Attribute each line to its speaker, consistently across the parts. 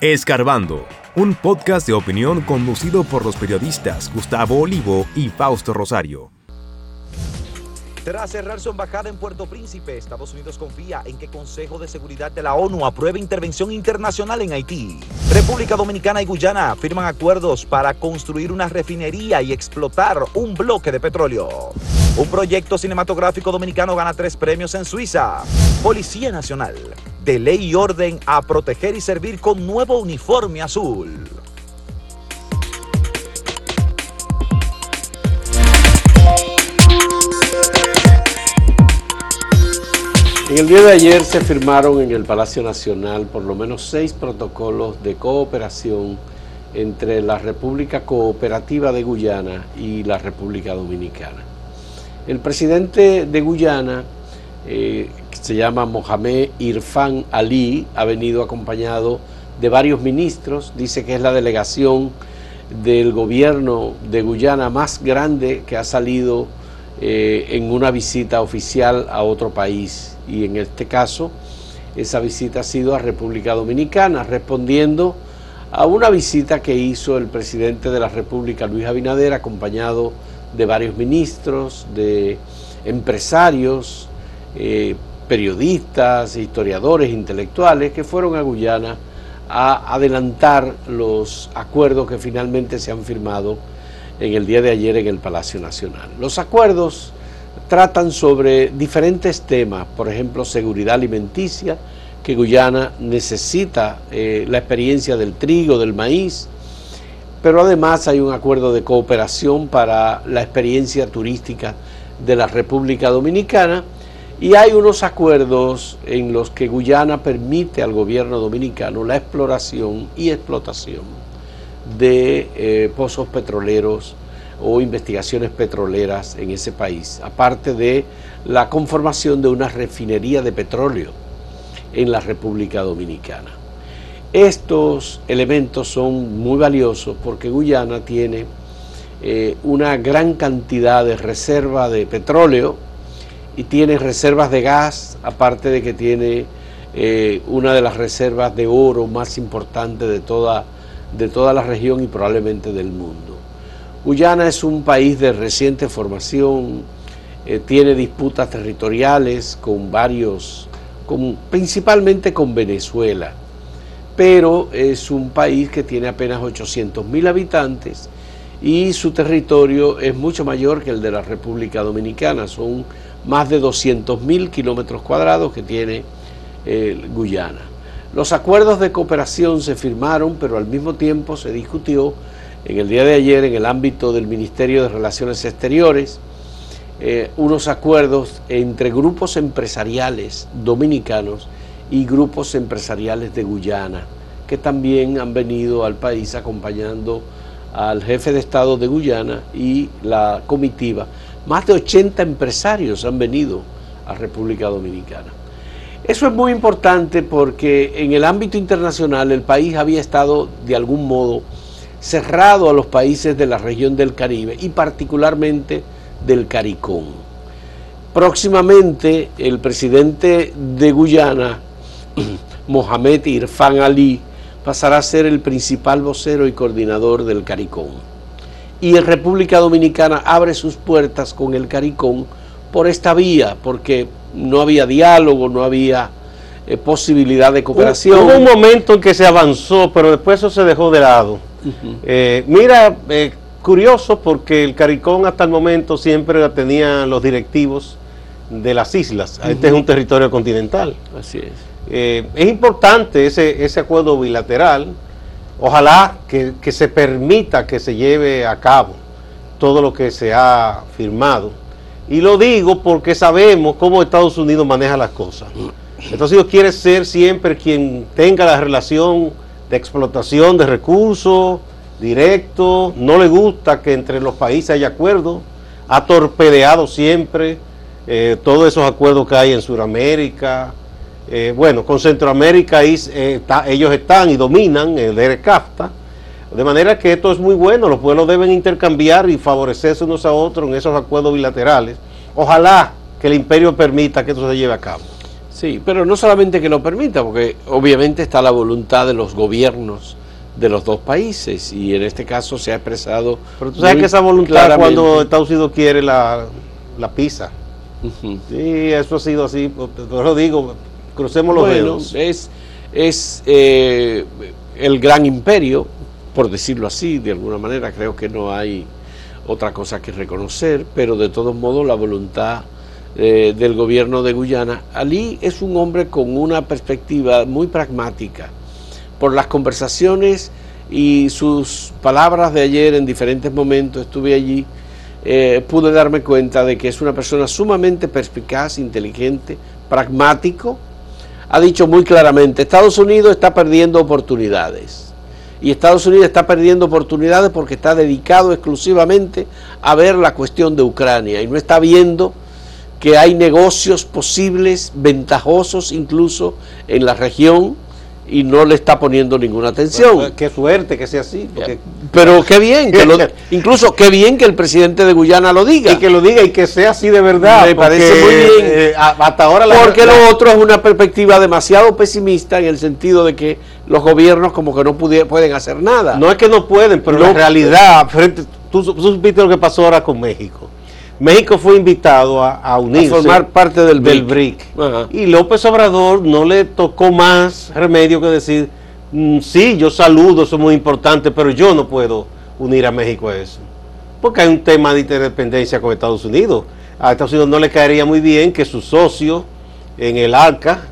Speaker 1: Escarbando, un podcast de opinión conducido por los periodistas Gustavo Olivo y Fausto Rosario.
Speaker 2: Tras cerrar su embajada en Puerto Príncipe, Estados Unidos confía en que Consejo de Seguridad de la ONU apruebe intervención internacional en Haití. República Dominicana y Guyana firman acuerdos para construir una refinería y explotar un bloque de petróleo. Un proyecto cinematográfico dominicano gana tres premios en Suiza. Policía Nacional de ley y orden a proteger y servir con nuevo uniforme azul.
Speaker 3: En el día de ayer se firmaron en el Palacio Nacional por lo menos seis protocolos de cooperación entre la República Cooperativa de Guyana y la República Dominicana. El presidente de Guyana, eh, se llama Mohamed Irfan Ali, ha venido acompañado de varios ministros, dice que es la delegación del gobierno de Guyana más grande que ha salido eh, en una visita oficial a otro país. Y en este caso esa visita ha sido a República Dominicana, respondiendo a una visita que hizo el presidente de la República, Luis Abinader, acompañado de varios ministros, de empresarios, eh, periodistas, historiadores, intelectuales que fueron a Guyana a adelantar los acuerdos que finalmente se han firmado en el día de ayer en el Palacio Nacional. Los acuerdos tratan sobre diferentes temas, por ejemplo, seguridad alimenticia, que Guyana necesita eh, la experiencia del trigo, del maíz, pero además hay un acuerdo de cooperación para la experiencia turística de la República Dominicana y hay unos acuerdos en los que Guyana permite al gobierno dominicano la exploración y explotación de eh, pozos petroleros o investigaciones petroleras en ese país, aparte de la conformación de una refinería de petróleo en la República Dominicana. Estos elementos son muy valiosos porque Guyana tiene eh, una gran cantidad de reserva de petróleo, y tiene reservas de gas, aparte de que tiene eh, una de las reservas de oro más importantes de toda, de toda la región y probablemente del mundo. Guyana es un país de reciente formación, eh, tiene disputas territoriales con varios, con, principalmente con Venezuela, pero es un país que tiene apenas 800 mil habitantes y su territorio es mucho mayor que el de la República Dominicana, son más de 200 mil kilómetros cuadrados que tiene eh, Guyana. Los acuerdos de cooperación se firmaron, pero al mismo tiempo se discutió en el día de ayer en el ámbito del Ministerio de Relaciones Exteriores eh, unos acuerdos entre grupos empresariales dominicanos y grupos empresariales de Guyana, que también han venido al país acompañando al jefe de Estado de Guyana y la comitiva más de 80 empresarios han venido a República Dominicana. Eso es muy importante porque en el ámbito internacional el país había estado de algún modo cerrado a los países de la región del Caribe y particularmente del CARICOM. Próximamente el presidente de Guyana, Mohamed Irfan Ali, pasará a ser el principal vocero y coordinador del CARICOM y en República Dominicana abre sus puertas con el CARICOM por esta vía, porque no había diálogo, no había eh, posibilidad de cooperación.
Speaker 4: Hubo un momento en que se avanzó, pero después eso se dejó de lado. Eh, mira, eh, curioso porque el CARICOM hasta el momento siempre tenía los directivos de las islas. Este es un territorio continental.
Speaker 3: Así es.
Speaker 4: es importante ese, ese acuerdo bilateral Ojalá que, se permita que se lleve a cabo todo lo que se ha firmado. Y lo digo porque sabemos cómo Estados Unidos maneja las cosas. Estados Unidos quiere ser siempre quien tenga la relación de explotación de recursos directos. No le gusta que entre los países haya acuerdos. Ha torpedeado siempre eh, todos esos acuerdos que hay en Sudamérica, eh, bueno, con Centroamérica eh, ellos están y dominan el ERCAFTA, de manera que esto es muy bueno, los pueblos deben intercambiar y favorecerse unos a otros en esos acuerdos bilaterales. Ojalá que el imperio permita que esto se lleve a cabo.
Speaker 3: Sí, pero no solamente que lo permita, porque obviamente está la voluntad de los gobiernos de los dos países y en este caso se ha expresado.
Speaker 4: Pero tú sabes que esa voluntad cuando Estados Unidos quiere la, la pisa. Sí, eso ha sido así, por lo digo, crucemos los dedos.
Speaker 3: Es, es eh, el gran imperio, por decirlo así, de alguna manera, creo que no hay otra cosa que reconocer, pero de todos modos la voluntad eh, del gobierno de Guyana. Ali es un hombre con una perspectiva muy pragmática. Por las conversaciones y sus palabras de ayer en diferentes momentos, estuve allí, eh, pude darme cuenta de que es una persona sumamente perspicaz, inteligente, pragmático. Ha dicho muy claramente, Estados Unidos está perdiendo oportunidades. Y Estados Unidos está perdiendo oportunidades porque está dedicado exclusivamente a ver la cuestión de Ucrania y no está viendo que hay negocios posibles, ventajosos incluso en la región y no le está poniendo ninguna atención.
Speaker 4: qué suerte que sea así.
Speaker 3: Pero qué bien, que incluso qué bien que el presidente de Guyana lo diga.
Speaker 4: Y que lo diga y que sea así de verdad.
Speaker 3: Me parece muy bien. Eh,
Speaker 4: hasta ahora
Speaker 3: porque lo otro es una perspectiva demasiado pesimista en el sentido de que los gobiernos como que no pueden hacer nada.
Speaker 4: No es que no pueden, pero en realidad, frente, tú, tú supiste lo que pasó ahora con México. México fue invitado a, unirse.
Speaker 3: A formar parte del
Speaker 4: BRIC. Y López Obrador no le tocó más remedio que decir, mm, sí, yo saludo, eso es muy importante, pero yo no puedo unir a México a eso. Porque hay un tema de interdependencia con Estados Unidos. A Estados Unidos no le caería muy bien que su socio en el ARCA,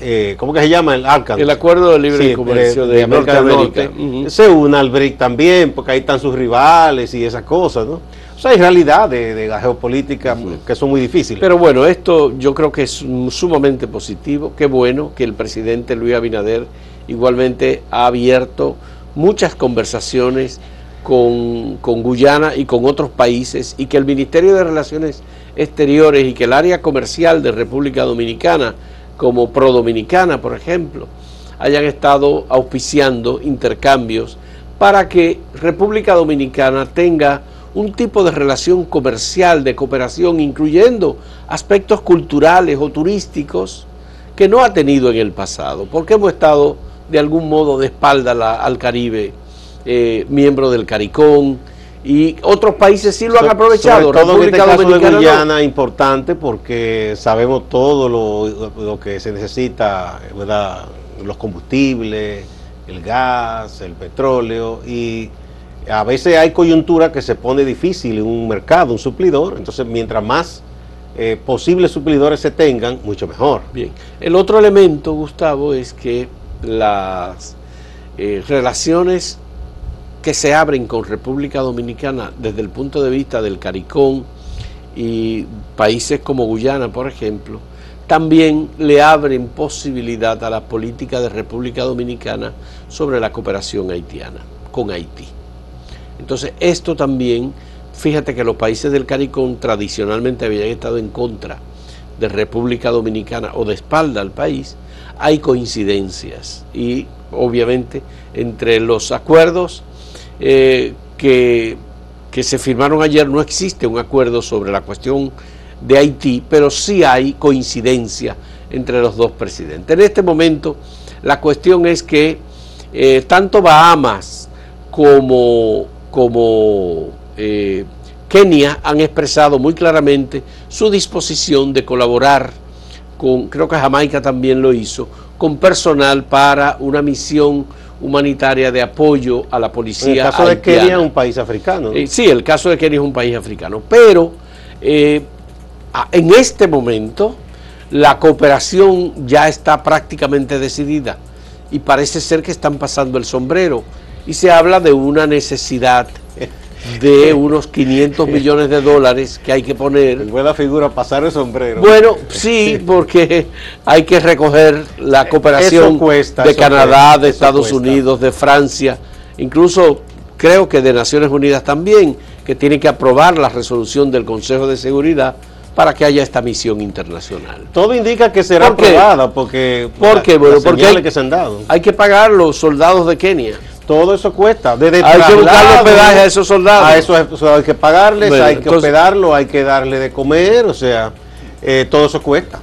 Speaker 4: eh, ¿cómo que se llama el ARCA?
Speaker 3: El Acuerdo de Libre Comercio de, América del Norte,
Speaker 4: se una al BRIC también, porque ahí están sus rivales y esas cosas, ¿no? Hay realidades de, la geopolítica que son muy difíciles.
Speaker 3: Pero bueno, esto yo creo que es sumamente positivo. Qué bueno que el presidente Luis Abinader igualmente ha abierto muchas conversaciones con, con, Guyana y con otros países y que el Ministerio de Relaciones Exteriores y que el área comercial de República Dominicana, como Pro Dominicana, por ejemplo, hayan estado auspiciando intercambios para que República Dominicana tenga un tipo de relación comercial, de cooperación, incluyendo aspectos culturales o turísticos que no ha tenido en el pasado, porque hemos estado de algún modo de espalda al Caribe, eh, miembro del CARICOM, y otros países sí lo han aprovechado.
Speaker 4: Sobre todo en este caso de Guyana importante porque sabemos todo lo, lo que se necesita, ¿verdad? los combustibles, el gas, el petróleo y a veces hay coyuntura que se pone difícil en un mercado, un suplidor, entonces mientras más eh, posibles suplidores se tengan, mucho mejor.
Speaker 3: Bien, el otro elemento, Gustavo, es que las eh, relaciones que se abren con República Dominicana desde el punto de vista del CARICOM y países como Guyana, por ejemplo, también le abren posibilidad a la política de República Dominicana sobre la cooperación haitiana, con Haití. Entonces, esto también, fíjate que los países del CARICOM tradicionalmente habían estado en contra de República Dominicana o de espalda al país, hay coincidencias y obviamente entre los acuerdos eh, que, que se firmaron ayer no existe un acuerdo sobre la cuestión de Haití, pero sí hay coincidencia entre los dos presidentes. En este momento la cuestión es que eh, tanto Bahamas como como eh, Kenia han expresado muy claramente su disposición de colaborar con, creo que Jamaica también lo hizo, con personal para una misión humanitaria de apoyo a la policía.
Speaker 4: En el caso de Kenia es un país africano.
Speaker 3: Eh, sí, el caso de Kenia es un país africano, pero eh, en este momento la cooperación ya está prácticamente decidida y parece ser que están pasando el sombrero y se habla de una necesidad de unos 500 millones de dólares que hay que poner.
Speaker 4: En buena figura pasar el sombrero.
Speaker 3: Bueno, sí, porque hay que recoger la cooperación de Canadá, de Estados Unidos, de Francia, incluso creo que de Naciones Unidas también, que tiene que aprobar la resolución del Consejo de Seguridad para que haya esta misión internacional.
Speaker 4: Todo indica que será aprobada porque,
Speaker 3: porque, bueno, porque hay,
Speaker 4: que se han dado.
Speaker 3: hay que pagar los soldados de Kenia.
Speaker 4: Todo eso cuesta.
Speaker 3: Desde hay que buscar hospedaje a esos soldados.
Speaker 4: A eso, hay que pagarles, hay que hospedarlo, hay que darle de comer, o sea, eh, todo eso cuesta.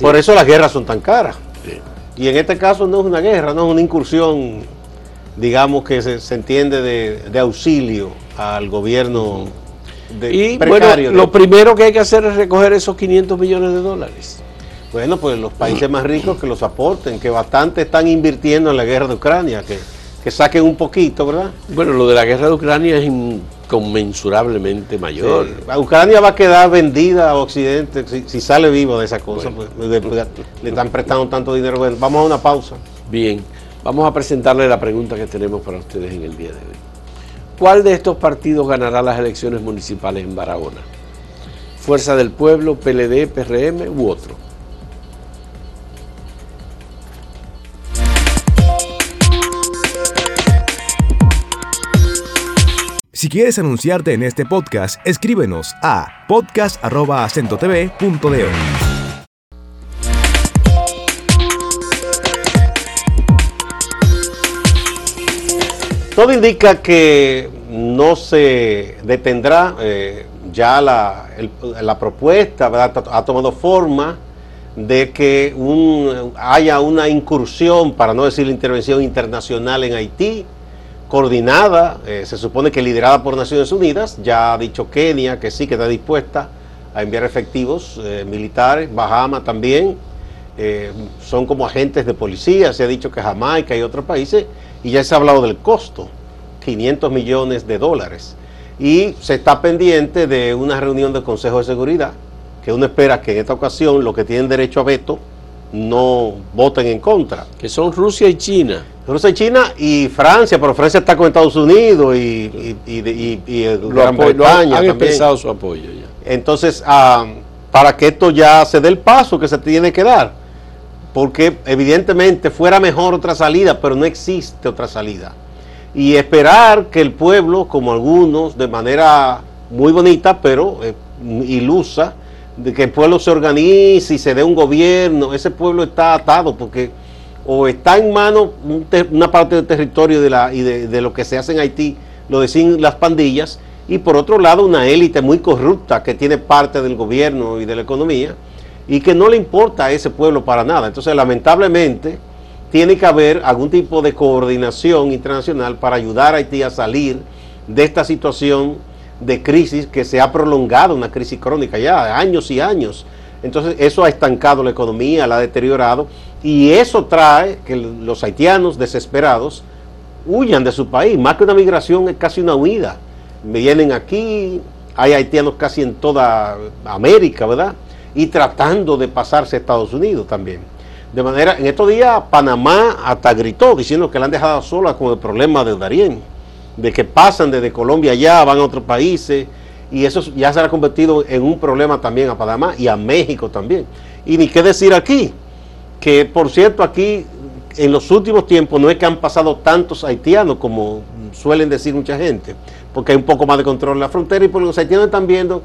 Speaker 4: Por eso las guerras son tan caras. Y en este caso no es una guerra, no es una incursión, digamos que se, entiende de, auxilio al gobierno.
Speaker 3: De, y bueno, lo primero que hay que hacer es recoger esos 500 millones de dólares.
Speaker 4: Bueno, pues los países más ricos que los aporten, que bastante están invirtiendo en la guerra de Ucrania, que, que saquen un poquito, ¿verdad?
Speaker 3: Bueno, lo de la guerra de Ucrania es inconmensurablemente mayor.
Speaker 4: Ucrania va a quedar vendida a Occidente si, sale vivo de esa cosa. Pues, le están prestando tanto dinero. vamos a una pausa.
Speaker 3: Bien, vamos a presentarle la pregunta que tenemos para ustedes en el día de hoy. ¿Cuál de estos partidos ganará las elecciones municipales en Barahona? ¿Fuerza del Pueblo, PLD, PRM u otro?
Speaker 1: Si quieres anunciarte en este podcast, escríbenos a podcast.acentotv.de.
Speaker 4: Todo indica que no se detendrá, eh, ya la, propuesta ha tomado forma de que haya una incursión, para no decir intervención internacional en Haití, coordinada, eh, se supone que liderada por Naciones Unidas, ya ha dicho Kenia que sí, que está dispuesta a enviar efectivos eh, militares, Bahamas también, eh, son como agentes de policía, se ha dicho que Jamaica y otros países, y ya se ha hablado del costo, 500 millones de dólares, y se está pendiente de una reunión del Consejo de Seguridad, que uno espera que en esta ocasión los que tienen derecho a veto no voten en contra.
Speaker 3: Que son Rusia y China.
Speaker 4: Rusia y China y Francia, pero Francia está con Estados Unidos y, y, y, y
Speaker 3: Gran Bretaña. Han su apoyo
Speaker 4: ya. Entonces, ah, para que esto ya se dé el paso que se tiene que dar, porque evidentemente fuera mejor otra salida, pero no existe otra salida. Y esperar que el pueblo, como algunos, de manera muy bonita, pero eh, ilusa, de que el pueblo se organice y se dé un gobierno, ese pueblo está atado porque o está en mano una parte del territorio de la, y de, lo que se hace en Haití, lo decían las pandillas, y por otro lado una élite muy corrupta que tiene parte del gobierno y de la economía y que no le importa a ese pueblo para nada. Entonces, lamentablemente, tiene que haber algún tipo de coordinación internacional para ayudar a Haití a salir de esta situación de crisis que se ha prolongado, una crisis crónica ya, años y años. Entonces eso ha estancado la economía, la ha deteriorado y eso trae que los haitianos desesperados huyan de su país. Más que una migración es casi una huida. Vienen aquí, hay haitianos casi en toda América, ¿verdad? Y tratando de pasarse a Estados Unidos también. De manera, en estos días Panamá hasta gritó diciendo que la han dejado sola con el problema de Darien de que pasan desde Colombia allá, van a otros países, y eso ya se ha convertido en un problema también a Panamá y a México también. Y ni qué decir aquí, que por cierto aquí en los últimos tiempos no es que han pasado tantos haitianos como suelen decir mucha gente, porque hay un poco más de control en la frontera y por los haitianos están viendo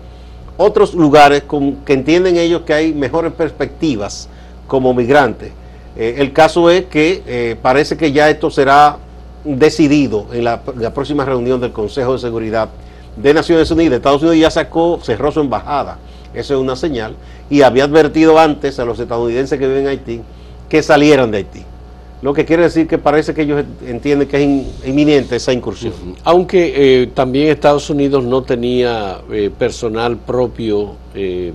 Speaker 4: otros lugares con, que entienden ellos que hay mejores perspectivas como migrantes. Eh, el caso es que eh, parece que ya esto será decidido en la, próxima reunión del Consejo de Seguridad de Naciones Unidas. Estados Unidos ya sacó, cerró su embajada. Eso es una señal. Y había advertido antes a los estadounidenses que viven en Haití que salieran de Haití. Lo que quiere decir que parece que ellos entienden que es inminente esa incursión.
Speaker 3: Aunque eh, también Estados Unidos no tenía eh, personal propio eh,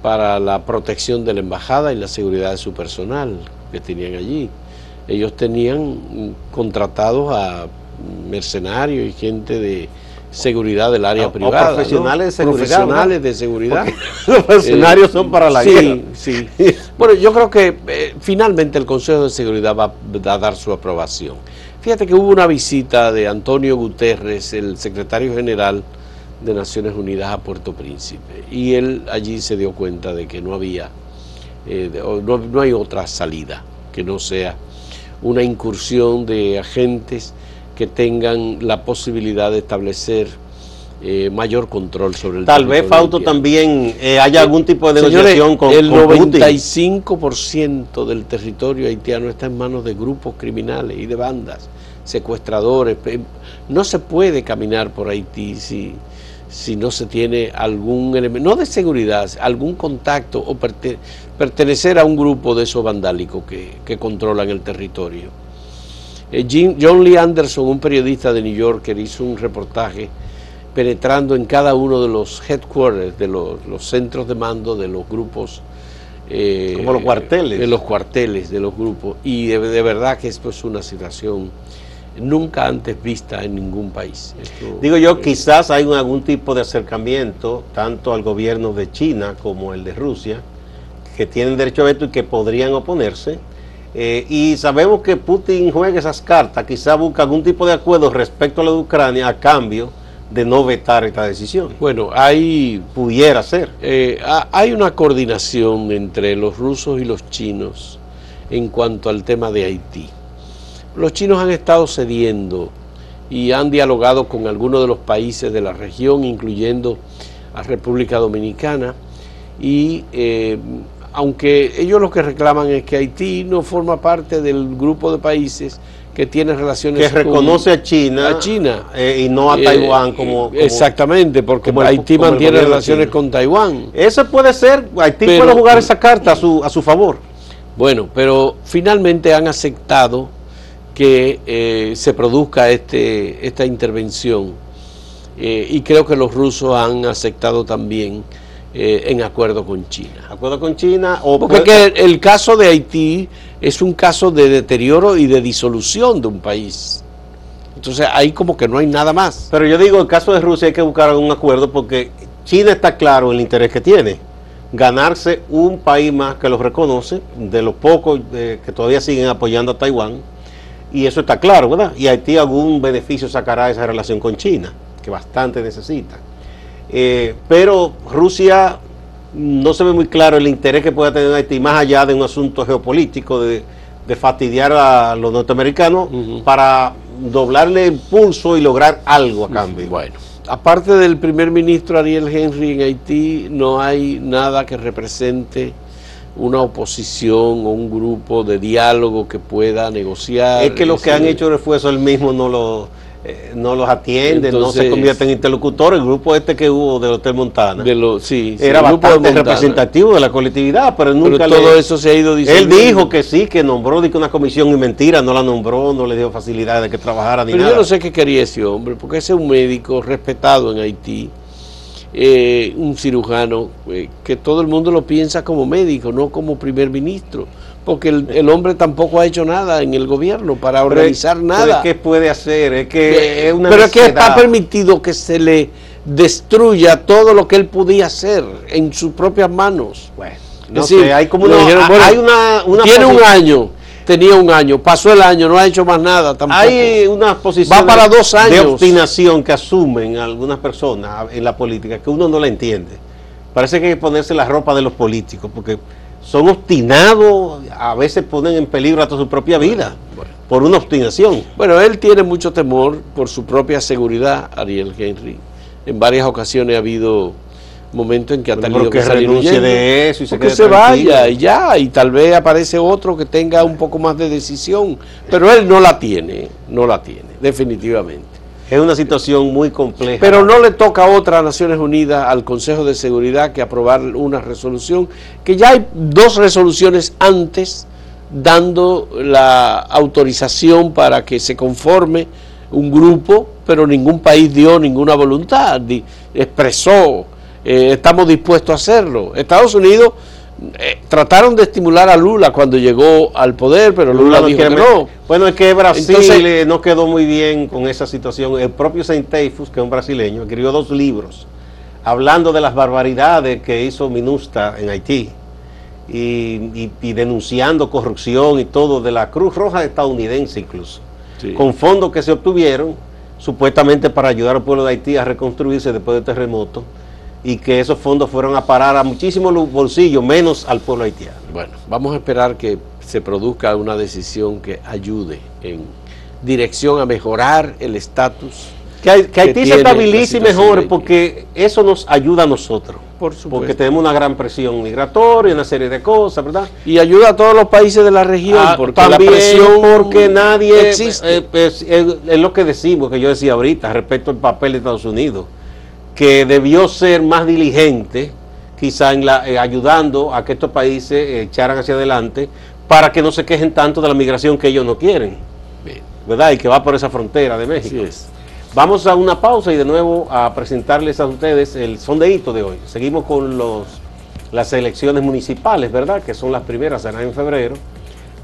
Speaker 3: para la protección de la embajada y la seguridad de su personal que tenían allí ellos tenían contratados a mercenarios y gente de seguridad del área privada.
Speaker 4: profesionales de seguridad.
Speaker 3: Profesionales de seguridad.
Speaker 4: los mercenarios son para la
Speaker 3: sí, Sí, Bueno, yo creo que eh, finalmente el Consejo de Seguridad va a dar su aprobación. Fíjate que hubo una visita de Antonio Guterres, el secretario general de Naciones Unidas a Puerto Príncipe, y él allí se dio cuenta de que no había, eh, no hay otra salida que no sea una incursión de agentes que tengan la posibilidad de establecer eh, mayor control sobre el
Speaker 4: Tal vez, Fausto, también eh, haya algún tipo de negociación con
Speaker 3: El 95% del territorio haitiano está en manos de grupos criminales y de bandas, secuestradores. No se puede caminar por Haití si, si no se tiene algún elemento, no de seguridad, algún contacto o pertenecer a un grupo de esos vandálicos que, controlan el territorio. Eh, John Lee Anderson, un periodista de New York, hizo un reportaje penetrando en cada uno de los headquarters, de los, centros de mando de los grupos.
Speaker 4: Eh, Como los cuarteles.
Speaker 3: De los cuarteles de los grupos. Y de, de verdad que esto es una situación nunca antes vista en ningún país.
Speaker 4: Digo yo, quizás hay algún tipo de acercamiento, tanto al gobierno de China como el de Rusia, que tienen derecho a veto y que podrían oponerse. Eh, y sabemos que Putin juega esas cartas, quizás busca algún tipo de acuerdo respecto a la de Ucrania a cambio de no vetar esta decisión.
Speaker 3: Bueno, hay...
Speaker 4: Pudiera ser.
Speaker 3: Eh, hay una coordinación entre los rusos y los chinos en cuanto al tema de Haití. Los chinos han estado cediendo y han dialogado con algunos de los países de la región, incluyendo a República Dominicana, y eh, aunque ellos lo que reclaman es que Haití no forma parte del grupo de países que tiene relaciones
Speaker 4: que reconoce a China,
Speaker 3: a China.
Speaker 4: eh, y no a Taiwán como,
Speaker 3: exactamente porque Haití mantiene relaciones con Taiwán.
Speaker 4: Eso puede ser Haití puede jugar esa carta a su a su favor.
Speaker 3: Bueno pero finalmente han aceptado que eh, se produzca este, esta intervención. Eh, y creo que los rusos han aceptado también eh, en acuerdo con China.
Speaker 4: ¿Acuerdo con China? O
Speaker 3: Porque el caso de Haití es un caso de deterioro y de disolución de un país. Entonces ahí como que no hay nada más.
Speaker 4: Pero yo digo, el caso de Rusia hay que buscar un acuerdo porque China está claro el interés que tiene. Ganarse un país más que los reconoce, de los pocos que todavía siguen apoyando a Taiwán y eso está claro, ¿verdad? Y Haití algún beneficio sacará de esa relación con China, que bastante necesita. Eh, pero Rusia no se ve muy claro el interés que pueda tener Haití, más allá de un asunto geopolítico, de, fastidiar a los norteamericanos para doblarle el pulso y lograr algo a cambio.
Speaker 3: Bueno, aparte del primer ministro Ariel Henry en Haití, no hay nada que represente una oposición o un grupo de diálogo que pueda negociar.
Speaker 4: Es que los que han hecho refuerzo el mismo no lo eh, no los atienden, no se convierten en interlocutores. El grupo este que hubo del Hotel Montana
Speaker 3: de lo, sí,
Speaker 4: era bastante representativo de la colectividad, pero nunca
Speaker 3: todo eso se ha ido
Speaker 4: diciendo. Él dijo que sí, que nombró una comisión y mentira, no la nombró, no le dio facilidad de que trabajara ni
Speaker 3: pero Yo no sé qué quería ese hombre, porque ese es un médico respetado en Haití eh, un cirujano, eh, que todo el mundo lo piensa como médico, no como primer ministro, porque el, hombre tampoco ha hecho nada en el gobierno para organizar nada.
Speaker 4: ¿Qué puede hacer? Es que
Speaker 3: eh, pero es que está permitido que se le destruya todo lo que él podía hacer en sus propias manos.
Speaker 4: Bueno, no sé, hay como hay una,
Speaker 3: tiene un año tenía un año, pasó el año, no ha hecho más nada
Speaker 4: tampoco. Hay una posición
Speaker 3: para dos años.
Speaker 4: de obstinación que asumen algunas personas en la política que uno no la entiende. Parece que hay que ponerse la ropa de los políticos porque son obstinados, a veces ponen en peligro hasta su propia vida por una obstinación.
Speaker 3: Bueno, él tiene mucho temor por su propia seguridad, Ariel Henry. En varias ocasiones ha habido momento en que ha tenido que, salir
Speaker 4: de eso y
Speaker 3: se, que se vaya y ya y tal vez aparece otro que tenga un poco más de decisión pero él no la tiene no la tiene definitivamente.
Speaker 4: Es una situación muy compleja.
Speaker 3: Pero no le toca a otras Naciones Unidas al Consejo de Seguridad que aprobar una resolución que ya hay dos resoluciones antes dando la autorización para que se conforme un grupo pero ningún país dio ninguna voluntad expresó eh, estamos dispuestos a hacerlo. Estados Unidos eh, trataron de estimular a Lula cuando llegó al poder, pero Lula, dijo que no.
Speaker 4: Bueno, es que Brasil no quedó muy bien con esa situación. El propio Saint Teifus, que es un brasileño, escribió dos libros hablando de las barbaridades que hizo Minusta en Haití y, denunciando corrupción y todo de la Cruz Roja estadounidense incluso, con fondos que se obtuvieron supuestamente para ayudar al pueblo de Haití a reconstruirse después del terremoto y que esos fondos fueron a parar a muchísimos bolsillos, menos al pueblo haitiano.
Speaker 3: Bueno, vamos a esperar que se produzca una decisión que ayude en dirección a mejorar el estatus.
Speaker 4: Que, Haití se estabilice y mejore porque eso nos ayuda a nosotros. Por supuesto. Porque tenemos una gran presión migratoria, una serie de cosas, ¿verdad?
Speaker 3: Y ayuda a todos los países de la región. Ah,
Speaker 4: porque también la presión porque nadie... Existe. Eh, pues, es lo que decimos, que yo decía ahorita, respecto al papel de Estados Unidos que debió ser más diligente, quizá en la, eh, ayudando a que estos países eh, echaran hacia adelante para que no se quejen tanto de la migración que ellos no quieren, ¿verdad? Y que va por esa frontera de México. Vamos a una pausa y de nuevo a presentarles a ustedes el sondeíto de hoy. Seguimos con los, las elecciones municipales, ¿verdad? Que son las primeras, serán en febrero.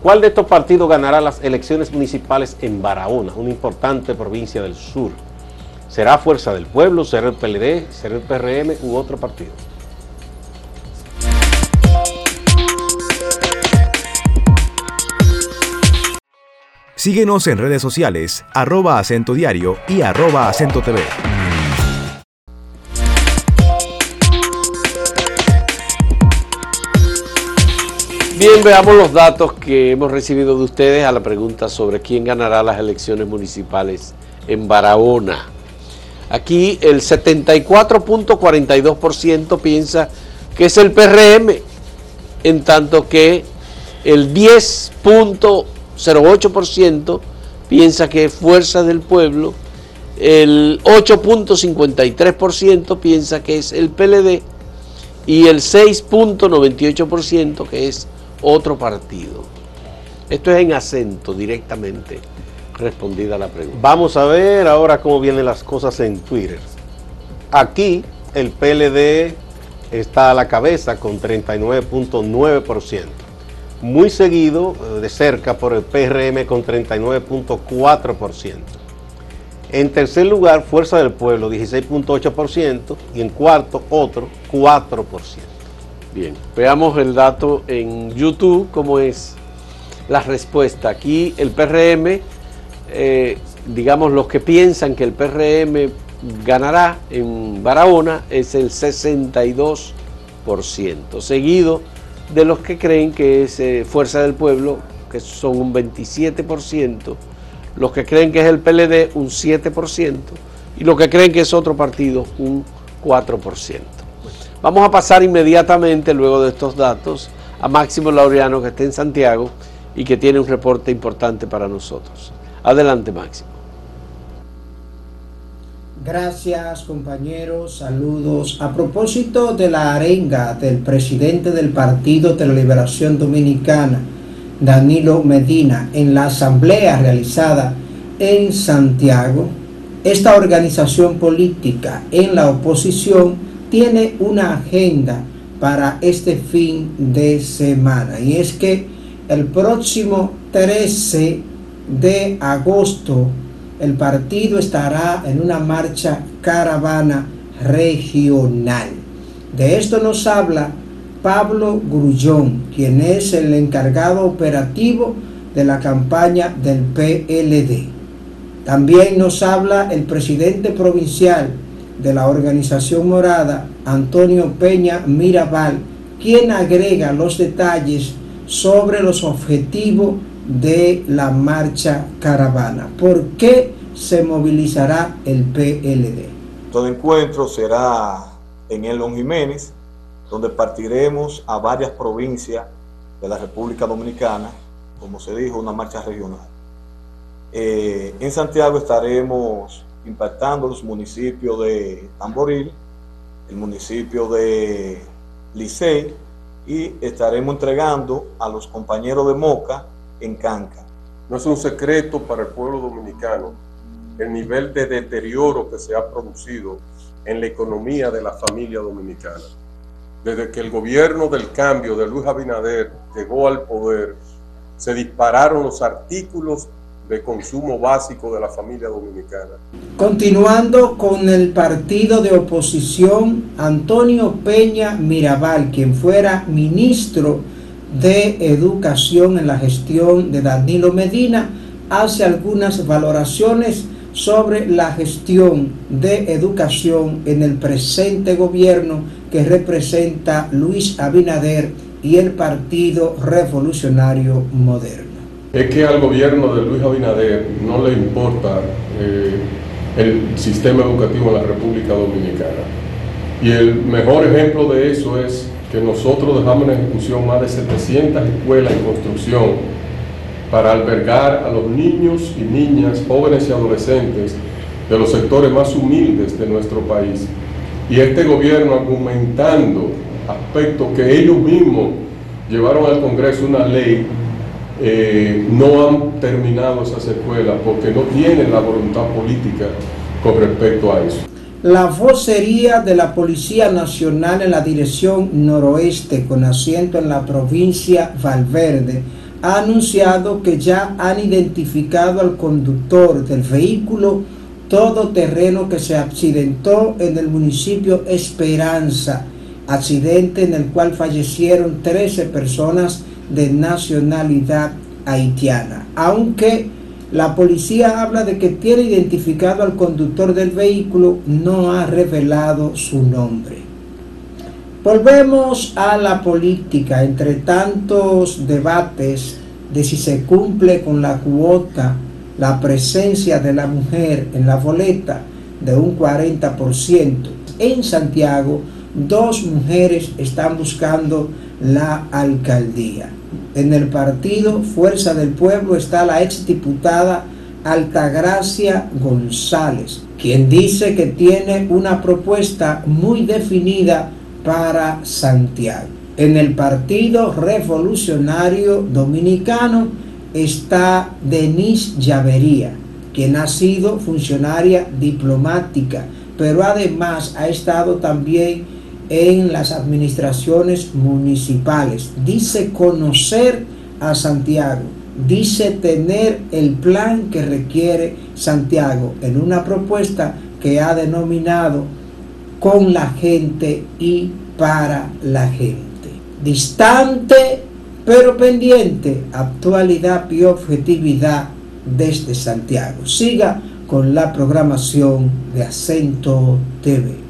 Speaker 4: ¿Cuál de estos partidos ganará las elecciones municipales en Barahona, una importante provincia del sur? ¿Será Fuerza del Pueblo, será el PLD, será el PRM u otro partido?
Speaker 1: Síguenos en redes sociales, arroba acento diario y arroba acento TV.
Speaker 3: Bien, veamos los datos que hemos recibido de ustedes a la pregunta sobre quién ganará las elecciones municipales en Barahona. Aquí el 74.42% piensa que es el PRM, en tanto que el 10.08% piensa que es Fuerza del Pueblo, el 8.53% piensa que es el PLD y el 6.98% que es otro partido. Esto es en acento directamente respondida la pregunta.
Speaker 4: Vamos a ver ahora cómo vienen las cosas en Twitter. Aquí el PLD está a la cabeza con 39.9%. Muy seguido eh, de cerca por el PRM con 39.4%. En tercer lugar, Fuerza del Pueblo, 16.8%. Y en cuarto, otro, 4%.
Speaker 3: Bien, veamos el dato en YouTube, cómo es la respuesta. Aquí el PRM eh, digamos, los que piensan que el PRM ganará en Barahona es el 62%, seguido de los que creen que es eh, Fuerza del Pueblo, que son un 27%, los que creen que es el PLD, un 7%, y los que creen que es otro partido, un 4%. Vamos a pasar inmediatamente, luego de estos datos, a Máximo Laureano, que está en Santiago y que tiene un reporte importante para nosotros. Adelante, Máximo.
Speaker 5: Gracias compañeros, saludos. A propósito de la arenga del presidente del Partido de la Liberación Dominicana, Danilo Medina, en la asamblea realizada en Santiago, esta organización política en la oposición tiene una agenda para este fin de semana y es que el próximo 13 de agosto el partido estará en una marcha caravana regional. De esto nos habla Pablo Grullón, quien es el encargado operativo de la campaña del PLD. También nos habla el presidente provincial de la organización morada, Antonio Peña Mirabal, quien agrega los detalles sobre los objetivos de la marcha caravana. ¿Por qué se movilizará el PLD?
Speaker 6: Todo encuentro será en el Don Jiménez, donde partiremos a varias provincias de la República Dominicana, como se dijo, una marcha regional. Eh, en Santiago estaremos impactando los municipios de Tamboril, el municipio de Licey, y estaremos entregando a los compañeros de Moca en Canca.
Speaker 7: No es un secreto para el pueblo dominicano el nivel de deterioro que se ha producido en la economía de la familia dominicana. Desde que el gobierno del cambio de Luis Abinader llegó al poder, se dispararon los artículos de consumo básico de la familia dominicana.
Speaker 5: Continuando con el partido de oposición, Antonio Peña Mirabal, quien fuera ministro de Educación en la gestión de Danilo Medina hace algunas valoraciones sobre la gestión de educación en el presente gobierno que representa Luis Abinader y el Partido Revolucionario Moderno.
Speaker 7: Es que al gobierno de Luis Abinader no le importa eh, el sistema educativo en la República Dominicana. Y el mejor ejemplo de eso es que nosotros dejamos en ejecución más de 700 escuelas en construcción para albergar a los niños y niñas, jóvenes y adolescentes de los sectores más humildes de nuestro país. y este gobierno argumentando aspectos que ellos mismos llevaron al Congreso una ley, eh, no han terminado esas escuelas porque no tienen la voluntad política con respecto a eso.
Speaker 5: La vocería de la Policía Nacional en la dirección noroeste, con asiento en la provincia Valverde, ha anunciado que ya han identificado al conductor del vehículo todoterreno que se accidentó en el municipio Esperanza, accidente en el cual fallecieron 13 personas de nacionalidad haitiana. Aunque la policía habla de que tiene identificado al conductor del vehículo, no ha revelado su nombre. Volvemos a la política, entre tantos debates de si se cumple con la cuota, la presencia de la mujer en la boleta de un 40%. En Santiago, dos mujeres están buscando la alcaldía. En el partido Fuerza del Pueblo está la exdiputada Altagracia González, quien dice que tiene una propuesta muy definida para Santiago. En el Partido Revolucionario Dominicano está Denise Llavería, quien ha sido funcionaria diplomática, pero además ha estado también en las administraciones municipales. Dice conocer a Santiago, dice tener el plan que requiere Santiago en una propuesta que ha denominado con la gente y para la gente. Distante pero pendiente, actualidad y objetividad desde Santiago. Siga con la programación de Acento TV.